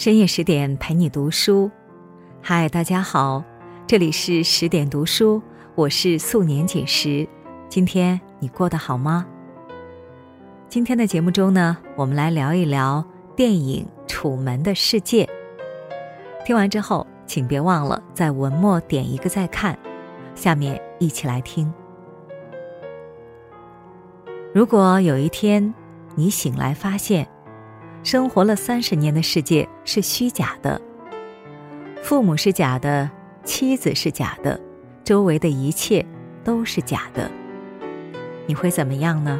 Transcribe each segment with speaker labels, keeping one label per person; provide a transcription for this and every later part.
Speaker 1: 深夜十点陪你读书，嗨，大家好，这里是十点读书，我是素年锦时。今天你过得好吗？今天的节目中呢，我们来聊一聊电影《楚门的世界》。听完之后，请别忘了在文末点一个再看。下面一起来听。如果有一天你醒来发现。生活了三十年的世界是虚假的，父母是假的，妻子是假的，周围的一切都是假的。你会怎么样呢？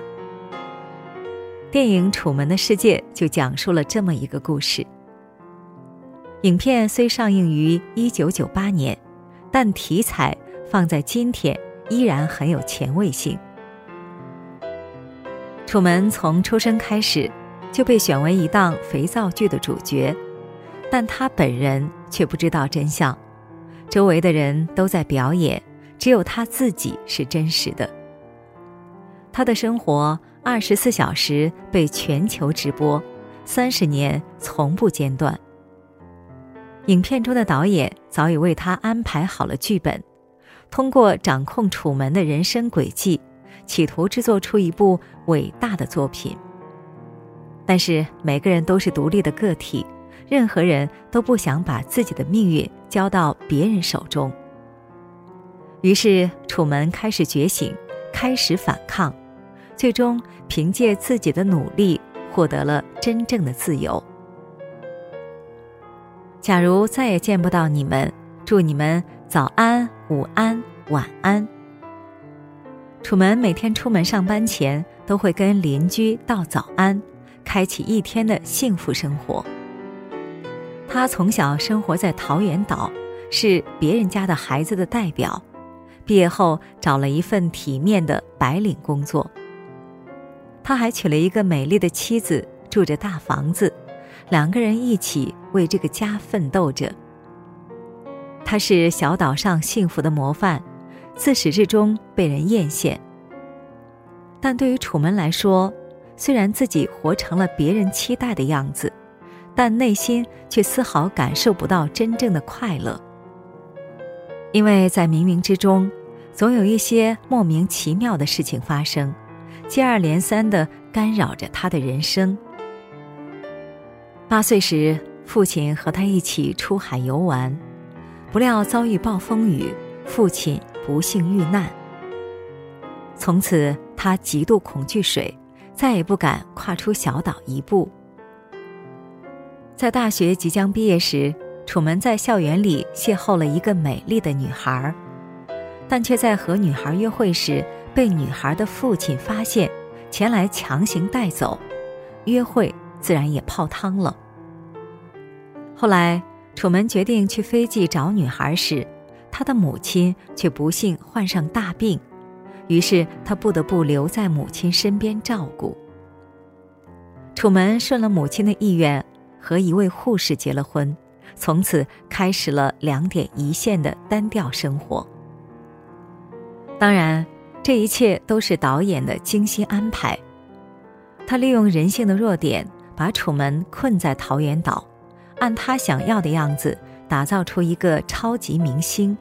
Speaker 1: 电影《楚门的世界》就讲述了这么一个故事。影片虽上映于一九九八年，但题材放在今天依然很有前卫性。楚门从出生开始。就被选为一档肥皂剧的主角，但他本人却不知道真相。周围的人都在表演，只有他自己是真实的。他的生活二十四小时被全球直播，三十年从不间断。影片中的导演早已为他安排好了剧本，通过掌控楚门的人生轨迹，企图制作出一部伟大的作品。但是每个人都是独立的个体，任何人都不想把自己的命运交到别人手中。于是楚门开始觉醒，开始反抗，最终凭借自己的努力获得了真正的自由。假如再也见不到你们，祝你们早安、午安、晚安。楚门每天出门上班前都会跟邻居道早安。开启一天的幸福生活。他从小生活在桃源岛，是别人家的孩子的代表。毕业后找了一份体面的白领工作。他还娶了一个美丽的妻子，住着大房子，两个人一起为这个家奋斗着。他是小岛上幸福的模范，自始至终被人艳羡。但对于楚门来说，虽然自己活成了别人期待的样子，但内心却丝毫感受不到真正的快乐。因为在冥冥之中，总有一些莫名其妙的事情发生，接二连三的干扰着他的人生。八岁时，父亲和他一起出海游玩，不料遭遇暴风雨，父亲不幸遇难。从此，他极度恐惧水。再也不敢跨出小岛一步。在大学即将毕业时，楚门在校园里邂逅了一个美丽的女孩，但却在和女孩约会时被女孩的父亲发现，前来强行带走，约会自然也泡汤了。后来，楚门决定去飞记找女孩时，他的母亲却不幸患上大病。于是他不得不留在母亲身边照顾。楚门顺了母亲的意愿，和一位护士结了婚，从此开始了两点一线的单调生活。当然，这一切都是导演的精心安排。他利用人性的弱点，把楚门困在桃源岛，按他想要的样子打造出一个超级明星。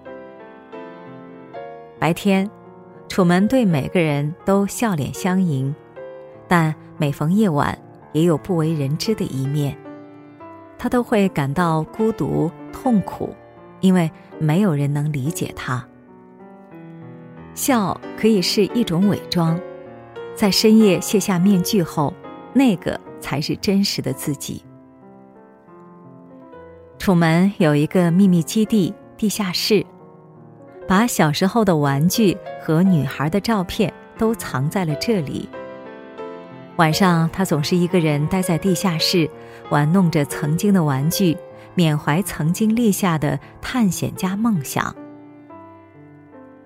Speaker 1: 白天。楚门对每个人都笑脸相迎，但每逢夜晚，也有不为人知的一面。他都会感到孤独、痛苦，因为没有人能理解他。笑可以是一种伪装，在深夜卸下面具后，那个才是真实的自己。楚门有一个秘密基地——地下室。把小时候的玩具和女孩的照片都藏在了这里。晚上，他总是一个人待在地下室，玩弄着曾经的玩具，缅怀曾经立下的探险家梦想。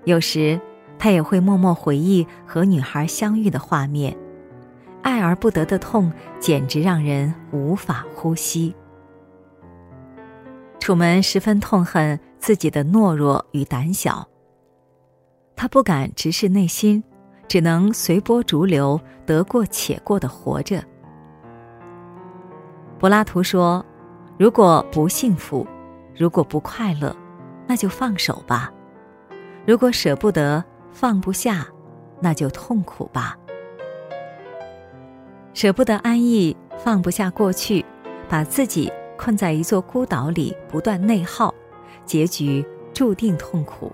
Speaker 1: 有时，他也会默默回忆和女孩相遇的画面，爱而不得的痛简直让人无法呼吸。楚门十分痛恨。自己的懦弱与胆小，他不敢直视内心，只能随波逐流，得过且过的活着。柏拉图说：“如果不幸福，如果不快乐，那就放手吧；如果舍不得、放不下，那就痛苦吧。舍不得安逸，放不下过去，把自己困在一座孤岛里，不断内耗，结局注定痛苦。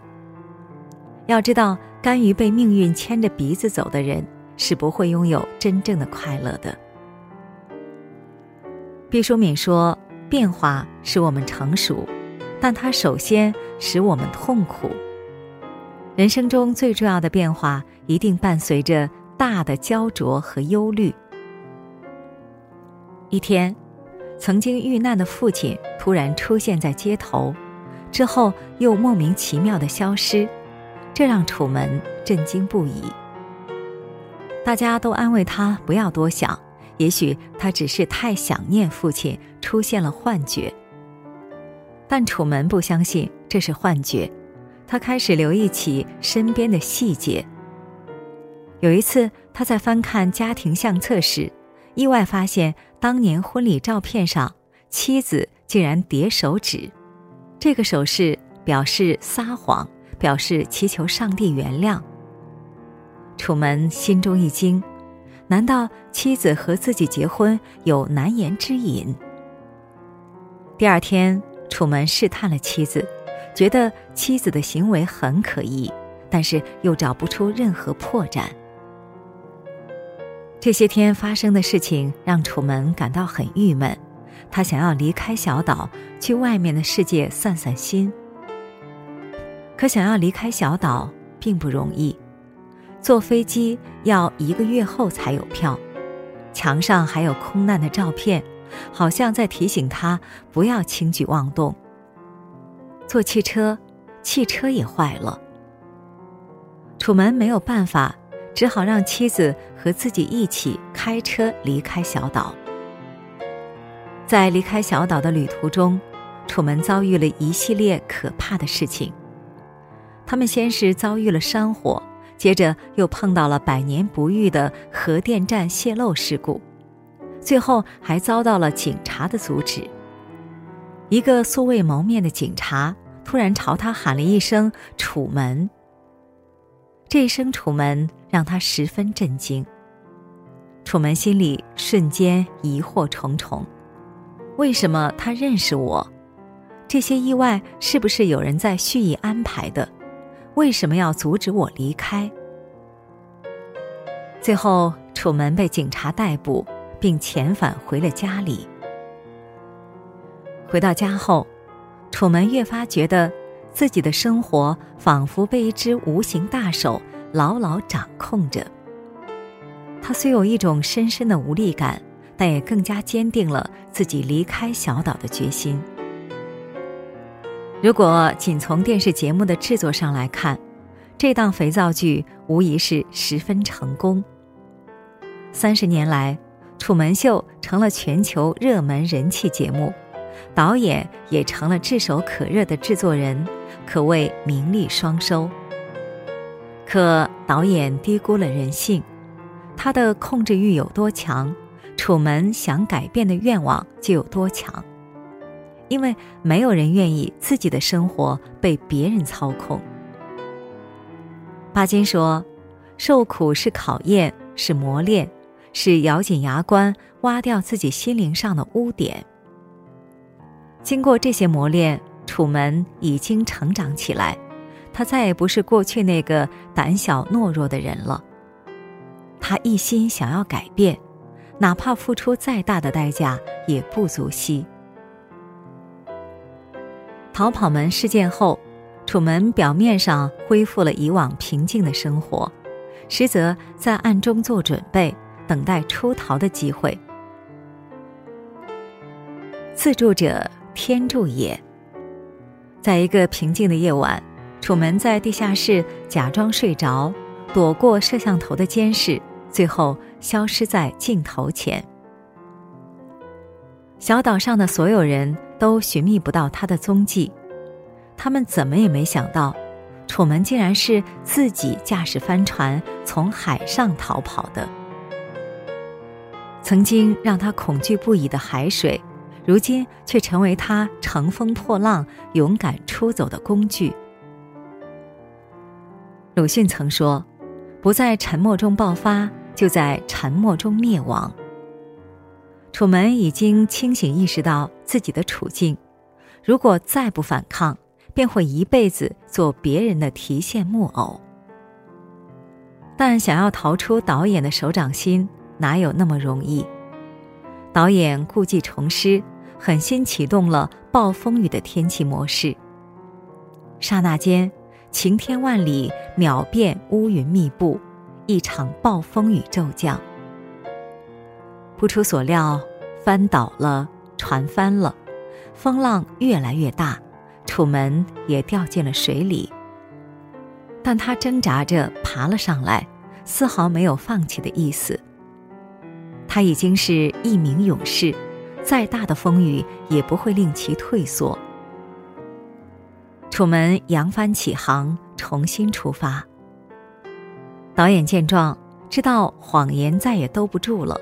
Speaker 1: 要知道，甘于被命运牵着鼻子走的人，是不会拥有真正的快乐的。毕淑敏说：“变化使我们成熟，但它首先使我们痛苦。人生中最重要的变化，一定伴随着大的焦灼和忧虑。”一天，曾经遇难的父亲突然出现在街头，之后又莫名其妙的消失，这让楚门震惊不已。大家都安慰他不要多想，也许他只是太想念父亲，出现了幻觉。但楚门不相信这是幻觉，他开始留意起身边的细节。有一次，他在翻看家庭相册时。意外发现，当年婚礼照片上，妻子竟然叠手指，这个手势表示撒谎，表示祈求上帝原谅。楚门心中一惊，难道妻子和自己结婚有难言之隐？第二天，楚门试探了妻子，觉得妻子的行为很可疑，但是又找不出任何破绽。这些天发生的事情让楚门感到很郁闷，他想要离开小岛，去外面的世界散散心。可想要离开小岛并不容易，坐飞机要一个月后才有票，墙上还有空难的照片，好像在提醒他不要轻举妄动。坐汽车，汽车也坏了，楚门没有办法。只好让妻子和自己一起开车离开小岛。在离开小岛的旅途中，楚门遭遇了一系列可怕的事情。他们先是遭遇了山火，接着又碰到了百年不遇的核电站泄漏事故，最后还遭到了警察的阻止。一个素未谋面的警察突然朝他喊了一声“楚门”。这一声“楚门”让他十分震惊。楚门心里瞬间疑惑重重：为什么他认识我？这些意外是不是有人在蓄意安排的？为什么要阻止我离开？最后，楚门被警察逮捕，并遣返回了家里。回到家后，楚门越发觉得。自己的生活仿佛被一只无形大手牢牢掌控着。他虽有一种深深的无力感，但也更加坚定了自己离开小岛的决心。如果仅从电视节目的制作上来看，这档肥皂剧无疑是十分成功。三十年来，《楚门秀》成了全球热门人气节目。导演也成了炙手可热的制作人，可谓名利双收。可导演低估了人性，他的控制欲有多强，楚门想改变的愿望就有多强。因为没有人愿意自己的生活被别人操控。巴金说：“受苦是考验，是磨练，是咬紧牙关挖掉自己心灵上的污点。”经过这些磨练，楚门已经成长起来，他再也不是过去那个胆小懦弱的人了。他一心想要改变，哪怕付出再大的代价也不足惜。逃跑门事件后，楚门表面上恢复了以往平静的生活，实则在暗中做准备，等待出逃的机会。自助者。天助也。在一个平静的夜晚，楚门在地下室假装睡着，躲过摄像头的监视，最后消失在镜头前。小岛上的所有人都寻觅不到他的踪迹，他们怎么也没想到，楚门竟然是自己驾驶帆船从海上逃跑的。曾经让他恐惧不已的海水。如今却成为他乘风破浪、勇敢出走的工具。鲁迅曾说：“不在沉默中爆发，就在沉默中灭亡。”楚门已经清醒意识到自己的处境，如果再不反抗，便会一辈子做别人的提线木偶。但想要逃出导演的手掌心，哪有那么容易？导演故技重施，狠心启动了暴风雨的天气模式。刹那间，晴天万里，秒变乌云密布，一场暴风雨骤降。不出所料，翻倒了，船翻了，风浪越来越大，楚门也掉进了水里。但他挣扎着爬了上来，丝毫没有放弃的意思。他已经是一名勇士，再大的风雨也不会令其退缩。楚门扬帆起航，重新出发。导演见状，知道谎言再也兜不住了，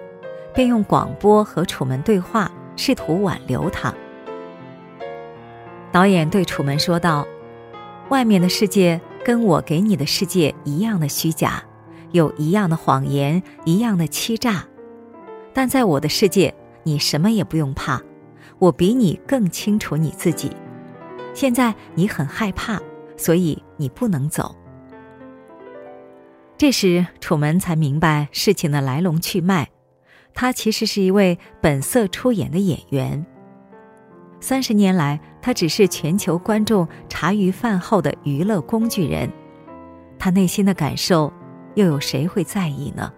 Speaker 1: 便用广播和楚门对话，试图挽留他。导演对楚门说道：“外面的世界跟我给你的世界一样的虚假，有一样的谎言，一样的欺诈。”但在我的世界，你什么也不用怕，我比你更清楚你自己。现在你很害怕，所以你不能走。这时，楚门才明白事情的来龙去脉，他其实是一位本色出演的演员。三十年来，他只是全球观众茶余饭后的娱乐工具人，他内心的感受，又有谁会在意呢？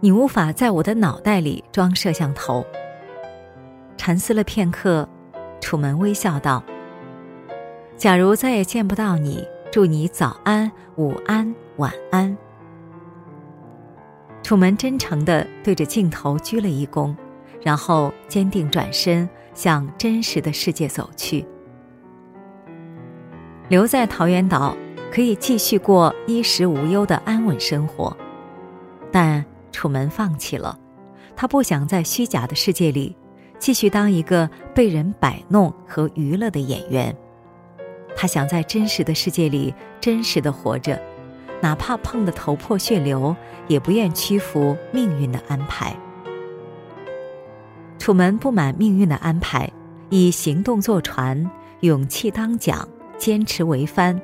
Speaker 1: 你无法在我的脑袋里装摄像头。沉思了片刻，楚门微笑道：“假如再也见不到你，祝你早安、午安、晚安。”楚门真诚地对着镜头鞠了一躬，然后坚定转身向真实的世界走去。留在桃源岛，可以继续过衣食无忧的安稳生活，但……楚门放弃了，他不想在虚假的世界里继续当一个被人摆弄和娱乐的演员。他想在真实的世界里真实的活着，哪怕碰得头破血流，也不愿屈服命运的安排。楚门不满命运的安排，以行动坐船，勇气当桨，坚持为帆，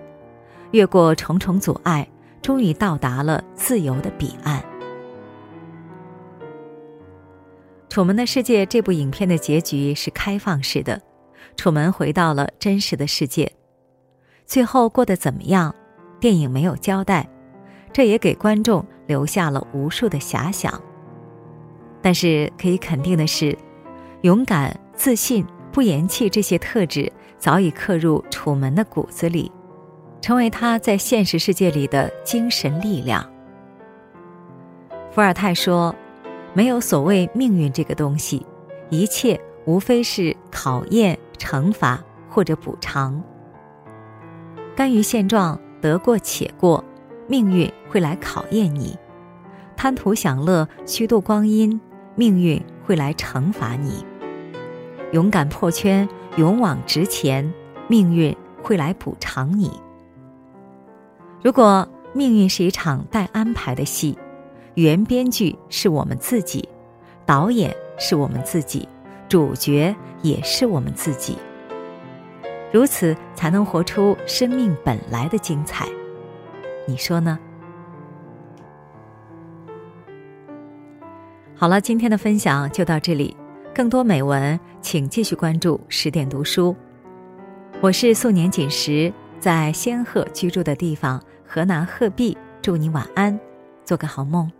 Speaker 1: 越过重重阻碍，终于到达了自由的彼岸。《楚门的世界》这部影片的结局是开放式的，楚门回到了真实的世界，最后过得怎么样？电影没有交代，这也给观众留下了无数的遐想。但是可以肯定的是，勇敢、自信、不言弃这些特质早已刻入楚门的骨子里，成为他在现实世界里的精神力量。伏尔泰说。没有所谓命运这个东西，一切无非是考验、惩罚或者补偿。甘于现状，得过且过，命运会来考验你；贪图享乐，虚度光阴，命运会来惩罚你；勇敢破圈，勇往直前，命运会来补偿你。如果命运是一场待安排的戏。原编剧是我们自己，导演是我们自己，主角也是我们自己。如此才能活出生命本来的精彩，你说呢？好了，今天的分享就到这里，更多美文请继续关注十点读书。我是素年锦时，在仙鹤居住的地方河南鹤壁，祝你晚安，做个好梦。